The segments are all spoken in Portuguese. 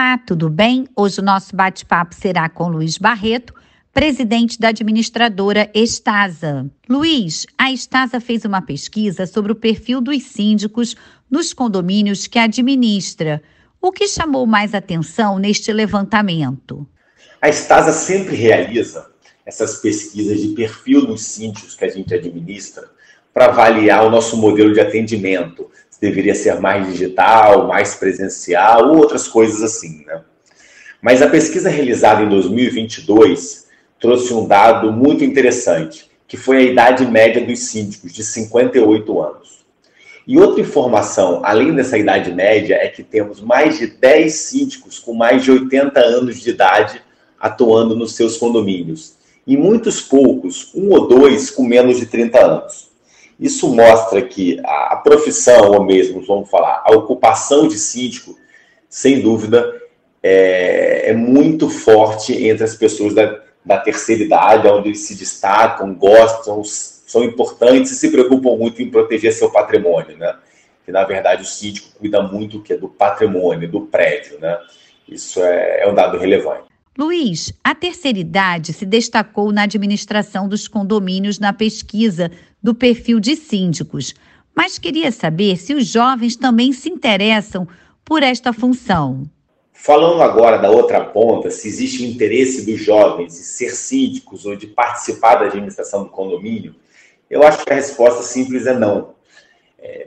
Olá, tudo bem? Hoje o nosso bate-papo será com Luiz Barreto, presidente da administradora Estasa. Luiz, a Estasa fez uma pesquisa sobre o perfil dos síndicos nos condomínios que administra. O que chamou mais atenção neste levantamento? A Estasa sempre realiza essas pesquisas de perfil dos síndicos que a gente administra para avaliar o nosso modelo de atendimento, se deveria ser mais digital, mais presencial, ou outras coisas assim, né? Mas a pesquisa realizada em 2022 trouxe um dado muito interessante, que foi a idade média dos síndicos, de 58 anos. E outra informação, além dessa idade média, é que temos mais de 10 síndicos com mais de 80 anos de idade atuando nos seus condomínios. E muitos poucos, um ou dois, com menos de 30 anos. Isso mostra que a profissão, ou mesmo, vamos falar, a ocupação de síndico, sem dúvida, é, é muito forte entre as pessoas da, da terceira idade, onde se destacam, gostam, são importantes e se preocupam muito em proteger seu patrimônio, né? Que na verdade o síndico cuida muito que é do patrimônio, do prédio, né? Isso é, é um dado relevante. Luiz, a terceira idade se destacou na administração dos condomínios na pesquisa do perfil de síndicos, mas queria saber se os jovens também se interessam por esta função. Falando agora da outra ponta, se existe interesse dos jovens em ser síndicos ou de participar da administração do condomínio, eu acho que a resposta simples é não.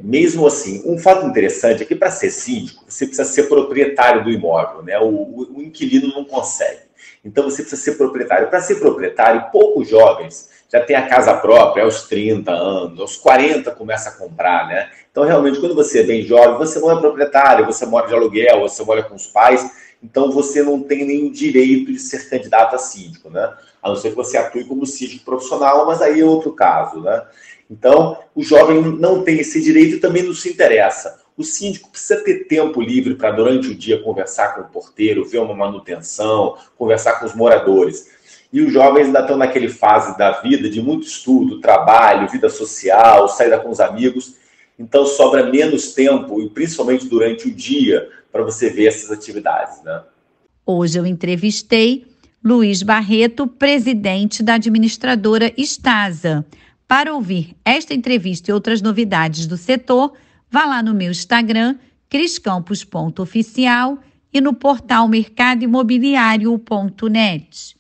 Mesmo assim, um fato interessante é que para ser síndico, você precisa ser proprietário do imóvel, né? O, o, o inquilino não consegue. Então você precisa ser proprietário. Para ser proprietário, poucos jovens já têm a casa própria aos 30 anos, aos 40 começa a comprar, né? Então, realmente, quando você é bem jovem, você não é proprietário, você mora de aluguel, você mora com os pais, então você não tem nenhum direito de ser candidato a síndico, né? A não ser que você atue como síndico profissional, mas aí é outro caso, né? Então, o jovem não tem esse direito e também não se interessa. O síndico precisa ter tempo livre para, durante o dia, conversar com o porteiro, ver uma manutenção, conversar com os moradores. E os jovens ainda estão naquele fase da vida de muito estudo, trabalho, vida social, saída com os amigos. Então sobra menos tempo, e principalmente durante o dia, para você ver essas atividades. Né? Hoje eu entrevistei Luiz Barreto, presidente da administradora Estasa. Para ouvir esta entrevista e outras novidades do setor, vá lá no meu Instagram, criscampos.oficial e no portal mercadoimobiliário.net.